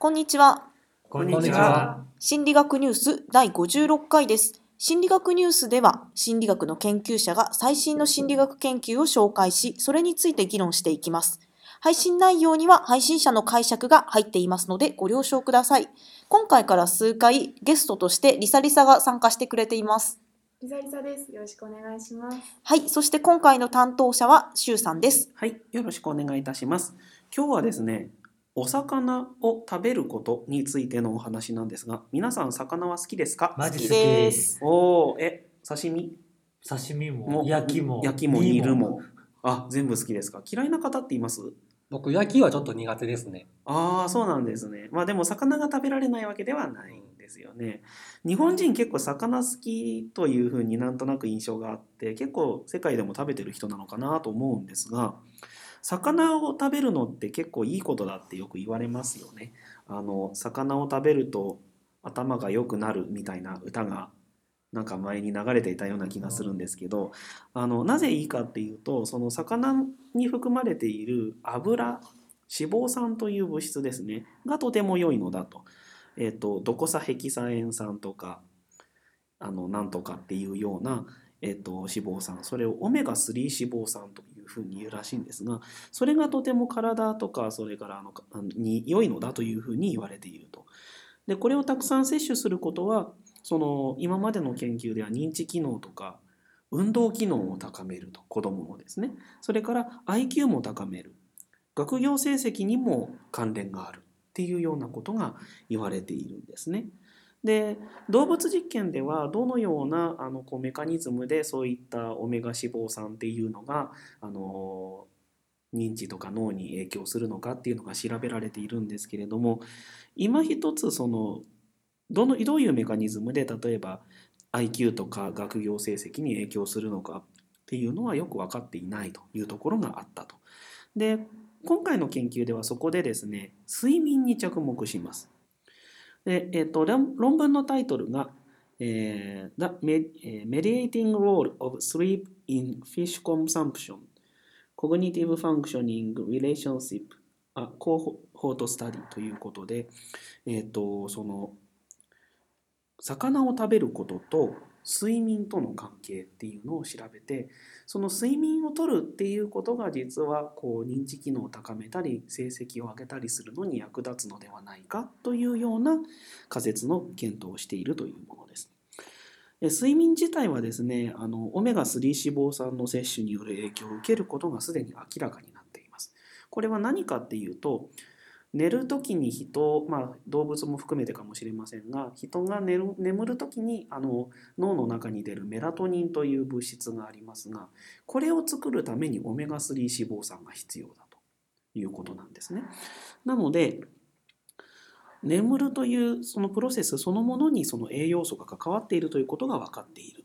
こんにちは。こんにちは。心理学ニュース第56回です。心理学ニュースでは、心理学の研究者が最新の心理学研究を紹介し、それについて議論していきます。配信内容には配信者の解釈が入っていますのでご了承ください。今回から数回ゲストとしてリサリサが参加してくれています。リザリサです。よろしくお願いします。はい、そして今回の担当者はシュウさんです。はい、よろしくお願いいたします。今日はですね、お魚を食べることについてのお話なんですが、皆さん魚は好きですか？好きマジ好きです。おお、え、刺身？刺身もも焼きも焼きも煮るも、あ、全部好きですか？嫌いな方っています？僕焼きはちょっと苦手ですね。ああ、そうなんですね。まあでも魚が食べられないわけではないんですよね。日本人結構魚好きというふうになんとなく印象があって、結構世界でも食べてる人なのかなと思うんですが、魚を食べるのって結構いいことだってよく言われますよね。あの魚を食べると頭が良くなるみたいな歌がなんか前に流れていたような気がするんですけど、あのなぜいいかっていうと、その魚に含まれている油脂肪酸という物質ですねがとても良いのだと,、えー、とドコサヘキサエン酸とかあのなんとかっていうような、えー、と脂肪酸それをオメガ3脂肪酸とふうに言うらしいんですがそれがとても体とかそれからあのに良いのだというふうに言われていると。でこれをたくさん摂取することはその今までの研究では認知機能とか運動機能を高めると子どものですねそれから IQ も高める学業成績にも関連があるっていうようなことが言われているんですね。で動物実験ではどのようなあのこうメカニズムでそういったオメガ脂肪酸っていうのがあの認知とか脳に影響するのかっていうのが調べられているんですけれども今一つそのどのどういうメカニズムで例えば IQ とか学業成績に影響するのかっていうのはよく分かっていないというところがあったと。で今回の研究ではそこでですね睡眠に着目します。でえっと論文のタイトルが、えー The Mediating Role of Sleep in Fish Consumption Cognitive Functioning Relationship a Cohort Study ということで、えっとその魚を食べることと睡眠との関係っていうのを調べてその睡眠をとるっていうことが実はこう認知機能を高めたり成績を上げたりするのに役立つのではないかというような仮説の検討をしているというものです。睡眠自体はですねあのオメガ3脂肪酸の摂取による影響を受けることがすでに明らかになっています。これは何かっていうと寝る時に人、まあ、動物も含めてかもしれませんが人が寝る眠る時にあの脳の中に出るメラトニンという物質がありますがこれを作るためにオメガ3脂肪酸が必要だということなんですね。なので眠るというそのプロセスそのものにその栄養素が関わっているということが分かっている。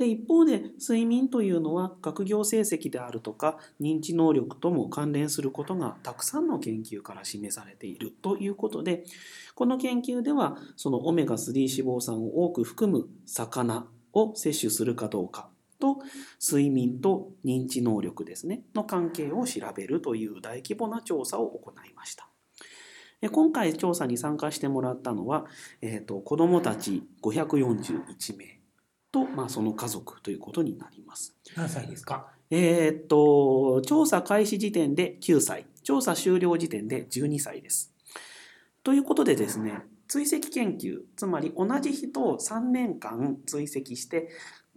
で一方で睡眠というのは学業成績であるとか認知能力とも関連することがたくさんの研究から示されているということでこの研究ではそのオメガ3脂肪酸を多く含む魚を摂取するかどうかと睡眠と認知能力ですねの関係を調べるという大規模な調査を行いました。今回調査に参加してもらったのは、えー、と子どもたち541名と、まあ、その家族ということになります。何歳ですか？えーっと、調査開始時点で9歳、調査終了時点で12歳です。ということでですね、追跡研究、つまり同じ人を3年間追跡して、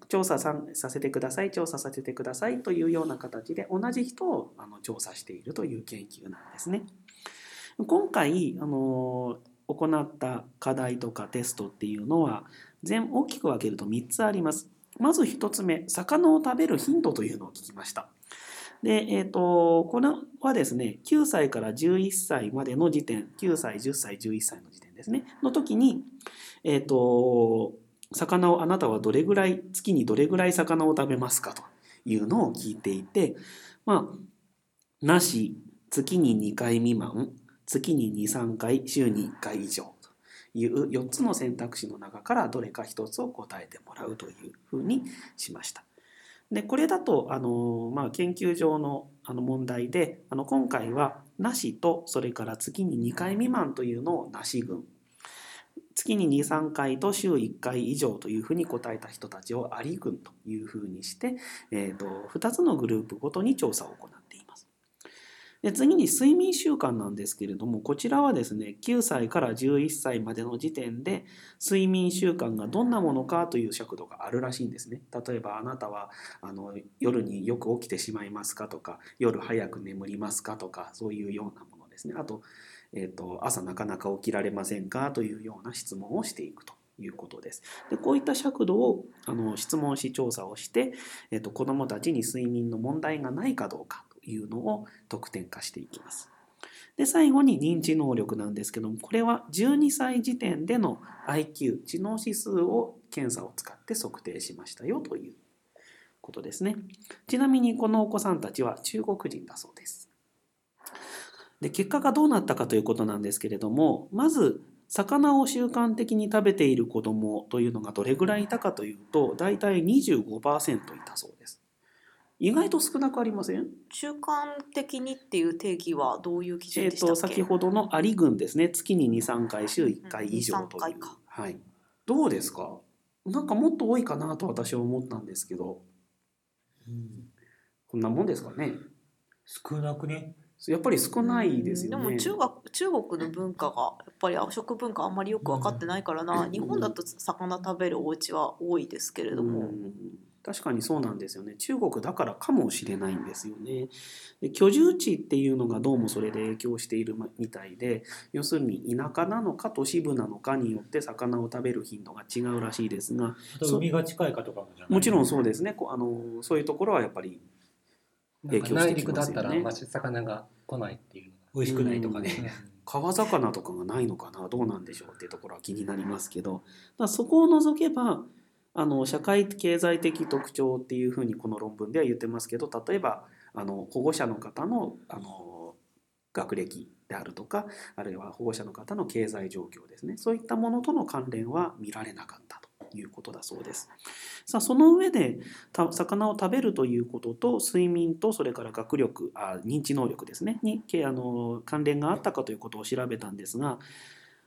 調査ささせてください、調査させてくださいというような形で同じ人をあの調査しているという研究なんですね。今回、あの行った課題とかテストっていうのは全大きく分けると3つあります。まず1つ目、魚を食べる頻度というのを聞きました。で、えっ、と、これはですね、9歳から11歳までの時点、9歳、10歳、11歳の時点ですね、の時に、えっ、と、魚をあなたはどれぐらい、月にどれぐらい魚を食べますかというのを聞いていて、まあ、なし、月に2回未満、月に2、3回、週に1回以上いう4つの選択肢の中からどれか1つを答えてもらうというふうにしました。でこれだとあの、まあ、研究上のあの問題であの今回はなしとそれから月に2回未満というのをなし群月に23回と週1回以上というふうに答えた人たちをあり群というふうにして、えー、と2つのグループごとに調査を行っています。で次に睡眠習慣なんですけれどもこちらはですね9歳から11歳までの時点で睡眠習慣がどんなものかという尺度があるらしいんですね。例えばあなたはあの夜によく起きてしまいますかとか夜早く眠りますかとかそういうようなものですね。あと,、えー、と朝なかなか起きられませんかというような質問をしていくと。いうことですでこういった尺度をあの質問し調査をして、えー、と子どもたちに睡眠の問題がないかどうかいうのを得点化していきます。で最後に認知能力なんですけどもこれは12歳時点での IQ 知能指数を検査を使って測定しましたよということですね。ちなみにこのお子さんたちは中国人だそうです。で結果がどうなったかということなんですけれどもまず魚を習慣的に食べている子どもというのがどれぐらいいたかというと大体25%いたそうです。意外と少なくありません？中間的にっていう定義はどういう基準えー、でしたっけ、と先ほどのアリ群ですね。月に23回週1回以上とう。んい。う、2-3回か。はい、どうですか？なんかもっと多いかなと私は思ったんですけど。うん。こんなもんですかね？少なくね？やっぱり少ないですでよね。も中学中国の文化がやっぱり食文化あんまりよく分かってないからな、うん。日本だと魚食べるお家は多いですけれども、うん確かにそうなんですよね。中国だからかもしれないんですよね。で居住地っていうのがどうもそれで影響しているみたいで要するに田舎なのか都市部なのかによって魚を食べる頻度が違うらしいですが海が近いかとかもじゃない？もちろんそうですね。こうあのそういうところはやっぱり影響してき内陸だますよね。ったらあんまし魚が来ないっていうのが。美味しくないとかね。川魚とかがないのかな？どうなんでしょうっていうところは気になりますけど。だそこを除けばあの社会経済的特徴っていうふうにこの論文では言ってますけど例えばあの保護者の方のあの学歴であるとかあるいは保護者の方の経済状況ですねそういったものとの関連は見られなかったということだそうです。さあその上で魚を食べるということと睡眠とそれから学力あ認知能力ですねにけあの関連があったかということを調べたんですが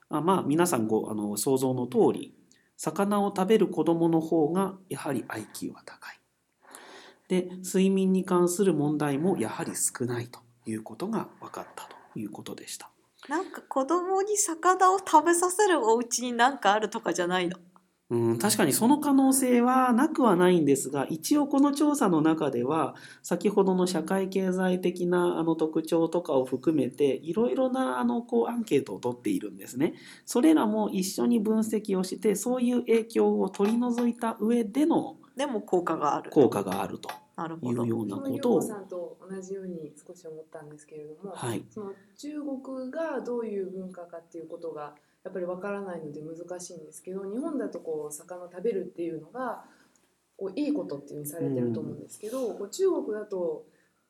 あまあ皆さんごあの想像の通り魚を食べる子どもの方がやはり IQ は高い。で睡眠に関する問題もやはり少ないということが分かったということでした。なんか子供に魚を食べさせるお家になんかあるとかじゃないの？うん、確かにその可能性はなくはないんですが一応この調査の中では先ほどの社会経済的なあの特徴とかを含めていろいろなあのこうアンケートを取っているんですね。それらも一緒に分析をしてそういう影響を取り除いた上でのでも効果がある効果があるというようなこと。をさんと同じように少し思ったんですけれども、はい。その中国がどういう文化かっていうことがやっぱりわからないので難しいんですけど日本だとこう魚を食べるっていうのがこういいことっていうふうにされてると思うんですけど、こう中国だと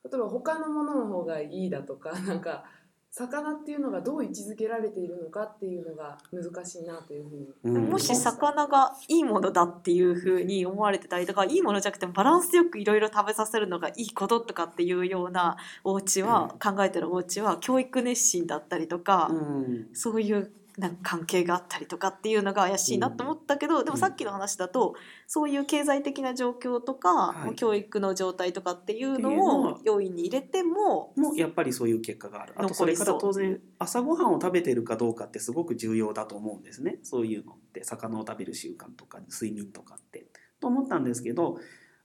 例えば他のものの方がいいだとか なんか魚っていうのがどう位置づけられているのかっていうのが難しいなというふうに。うん。もし魚がいいものだっていうふうに思われてたりとかいいものじゃなくてバランスよくいろいろ食べさせるのがいいこととかっていうようなお家は、考えてるお家は教育熱心だったりとか、うん。そういうなんか関係があったりとかっていうのが怪しいなと思ったけど、でもさっきの話だとそういう経済的な状況とか、はい。教育の状態とかっていうのを要因に入れてももやっぱりそういう結果がある。あとそれから当然朝ごはんを食べてるかどうかってすごく重要だと思うんですね。そういうのって。魚を食べる習慣とか睡眠とかって。と思ったんですけど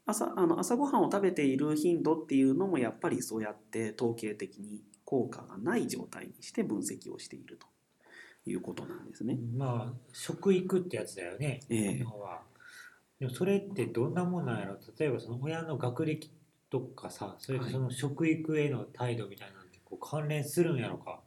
朝あの朝ごはんを食べている頻度っていうのもやっぱりそうやって統計的に効果がない状態にして分析をしているということなんですね。まあ食育ってやつだよね。ええ。でもそれってどんなもんなんやろ？例えばその親の学歴とかさそれとその食育への態度みたいなのってこう関連するんやろか？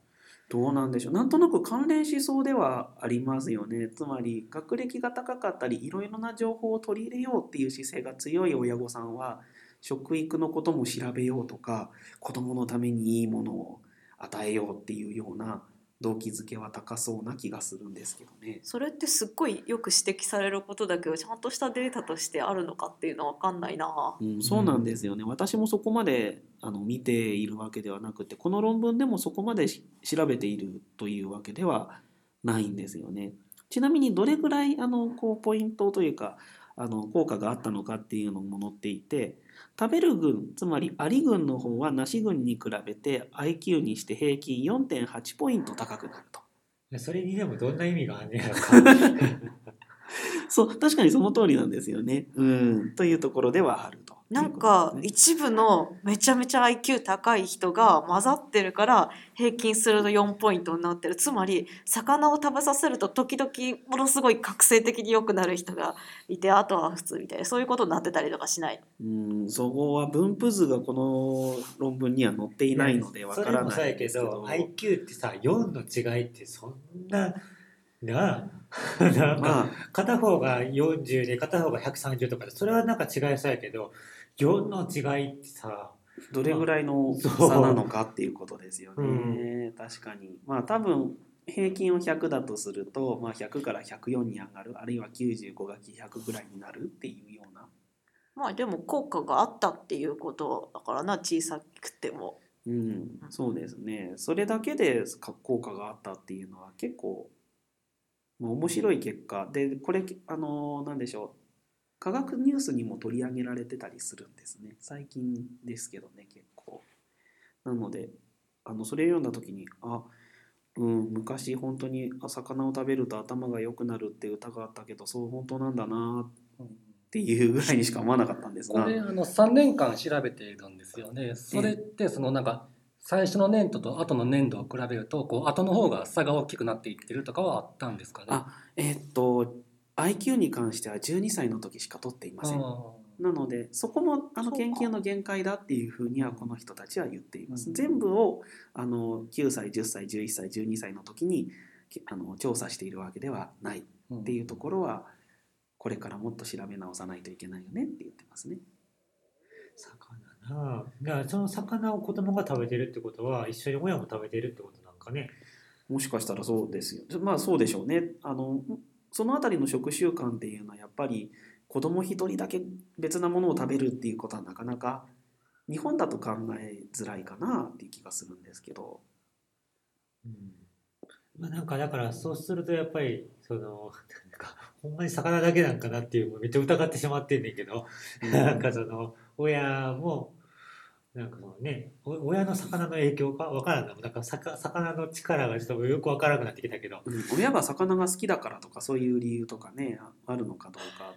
どうなんでしょうなんとなく関連しそうではありますよねつまり学歴が高かったりいろいろな情報を取り入れようっていう姿勢が強い親御さんは食育のことも調べようとか子どものためにいいものを与えようっていうような動機づけは高そうな気がするんですけどね。それってすっごいよく指摘されることだけどちゃんとしたデータとしてあるのかっていうのは分かんないな。うん、そうなんですよね、私もそこまであの見ているわけではなくてこの論文でもそこまでし調べているというわけではないんですよね。ちなみにどれぐらいあのこうポイントというかあの効果があったのかっていうのも載っていて食べる群つまりアリ群の方はナシ群に比べて IQ にして平均4.8ポイント高くなると。それにでもどんな意味があんねやろか そう確かにその通りなんですよね。うんというところではあると。なんか一部のめちゃめちゃ IQ 高い人が混ざってるから平均すると4ポイントになってる。つまり魚を食べさせると時々ものすごい覚醒的に良くなる人がいてあとは普通みたいなそういうことになってたりとかしない。うん、そこは分布図がこの論文には載っていないのでわからそないれもそうやけど IQ ってさ4の違いってそんななあなんかまあ。片方が40で片方が130とかでそれはなんか違いそうやけど4の違いってさどれぐらいの差なのかっていうことですよね。う。ん確かに。まあ多分平均を100だとすると、まあ、100から104に上がるあるいは95が100ぐらいになるっていうような、まあでも効果があったっていうことだからな小さくても。うん、そうですね。それだけでか効果があったっていうのは結構、まあ、面白い結果。でこれあのなんでしょう。科学ニュースにも取り上げられてたりするんですね。最近ですけどね結構。なのであのそれ読んだ時にあうん昔本当に魚を食べると頭が良くなるって歌があったけどそう本当なんだなっていうぐらいにしか思わなかったんですが。これあの3年間調べているんですよね。それってそのなんか最初の年度と後の年度を比べるとこう後の方が差が大きくなっていってるとかはあったんですかね？あえーっと IQ に関しては12歳の時しか取っていませんあなのでそこもあの研究の限界だっていうふうにはこの人たちは言っています。うん全部をあの9歳10歳11歳12歳の時にきあの調査しているわけではないっーていうところはこれからもっと調べ直さないといけないよねって言ってますね。魚なあだからその魚を子供が食べてるってことは一緒に親も食べてるってことなんかねもしかしたらそうですよ。まあそうでしょうね。あのそのあたりの食習慣っていうのはやっぱり子供一人だけ別なものを食べるっていうことはなかなか日本だと考えづらいかなっていう気がするんですけど。うんまあ、なんかだからそうするとやっぱりそのなんかほんまに魚だけなんかなっていうめっちゃ疑ってしまってんねんけど、なんかその親もなんかそのね親の魚の影響か？わからんな。なんか魚の力がちょっとよくわからなくなってきたけど。うん。親が魚が好きだからとかそういう理由とかねああるのかどうか。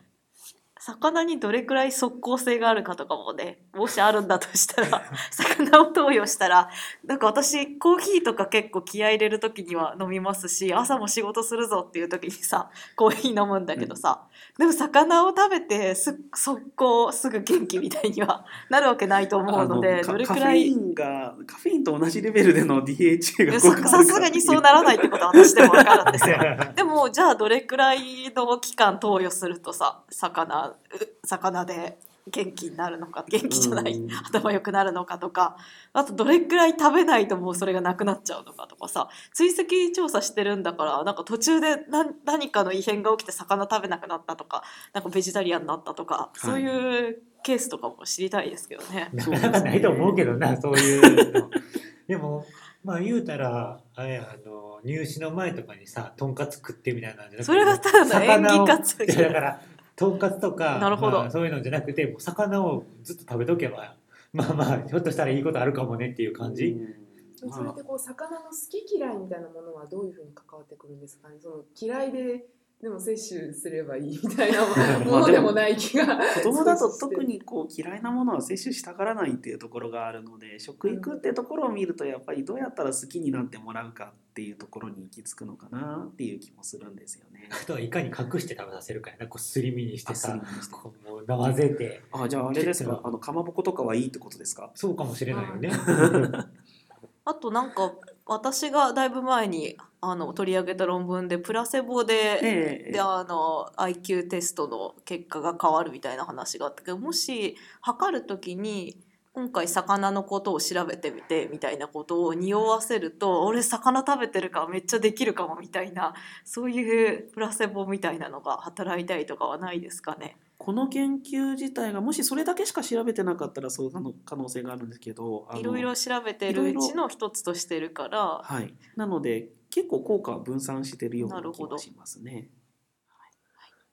魚にどれくらい即効性があるかとかもねもしあるんだとしたら 魚を投与したらなんか私コーヒーとか結構気合い入れる時には飲みますし朝も仕事するぞっていう時にさコーヒー飲むんだけどさ、でも魚を食べてす速攻すぐ元気みたいにはなるわけないと思うのでどれくカフェイらいンがカフェインと同じレベルでの DHA がささすがにそうならないってことは私でも分かるんですよ。は でもじゃあどれくらいの期間投与するとさ魚う魚で元気になるのか元気じゃないうん頭良くなるのかとかあとどれくらい食べないともうそれがなくなっちゃうのかとかさ追跡調査してるんだからなんか途中で何何かの異変が起きて魚食べなくなったとかなんかベジタリアンになったとか、い。そういうケースとかも知りたいですけどね。なかなかないと思うけどなそう。いうの。でもまあ言うたらあれあの入試の前とかにさとんかつ食ってみたいなんじゃなくてそれがただの演技活いやだからとんかつとかなるほど。まあそういうのじゃなくてもう魚をずっと食べとけばまあまあひょっとしたらいいことあるかもねっていう感じ、うん。それってこう魚の好き嫌いみたいなものはどういうふうに関わってくるんですかね？その嫌いででも摂取すればいいみたいなも のでもない気が子供だと特にこう嫌いなものは摂取したがらないっていうところがあるので食育ってところを見るとやっぱりどうやったら好きになってもらうかっていうところに行き着くのかなっていう気もするんですよね。あとはいかに隠して食べさせるかやなこうすり身にしてさこうもう混ぜてあじゃああれですかあのかまぼことかはいいってことですか？そうかもしれないよね。あとなんか私がだいぶ前にあの取り上げた論文でプラセボで、ええであの IQ テストの結果が変わるみたいな話があったけどもし測る時に今回魚のことを調べてみてみたいなことを匂わせると俺魚食べてるからめっちゃできるかもみたいなそういうプラセボみたいなのが働いたりとかはないですかね？この研究自体がもしそれだけしか調べてなかったらそうなの可能性があるんですけどいろいろ調べてるうちの一つとしてるから。はい、なので結構効果は分散してるような気がしますね。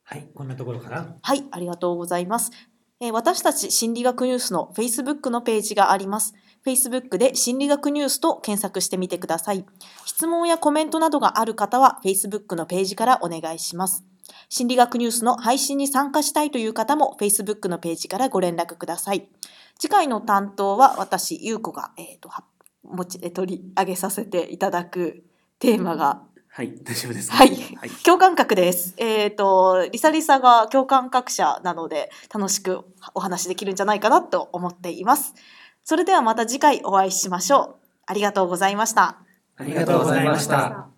はい、こんなところかな。はい、ありがとうございます。えー私たち心理学ニュースの Facebook のページがあります。Facebook で心理学ニュースと検索してみてください。質問やコメントなどがある方は Facebook のページからお願いします。心理学ニュースの配信に参加したいという方も Facebook のページからご連絡ください。次回の担当は私、ゆうこが、えー、とは持ち取り上げさせていただくテーマがはい、大丈夫ですか。はいはい、共感覚です。えっ、と、リサリサが共感覚者なので、楽しくお話できるんじゃないかなと思っています。それではまた次回お会いしましょう。ありがとうございました。ありがとうございました。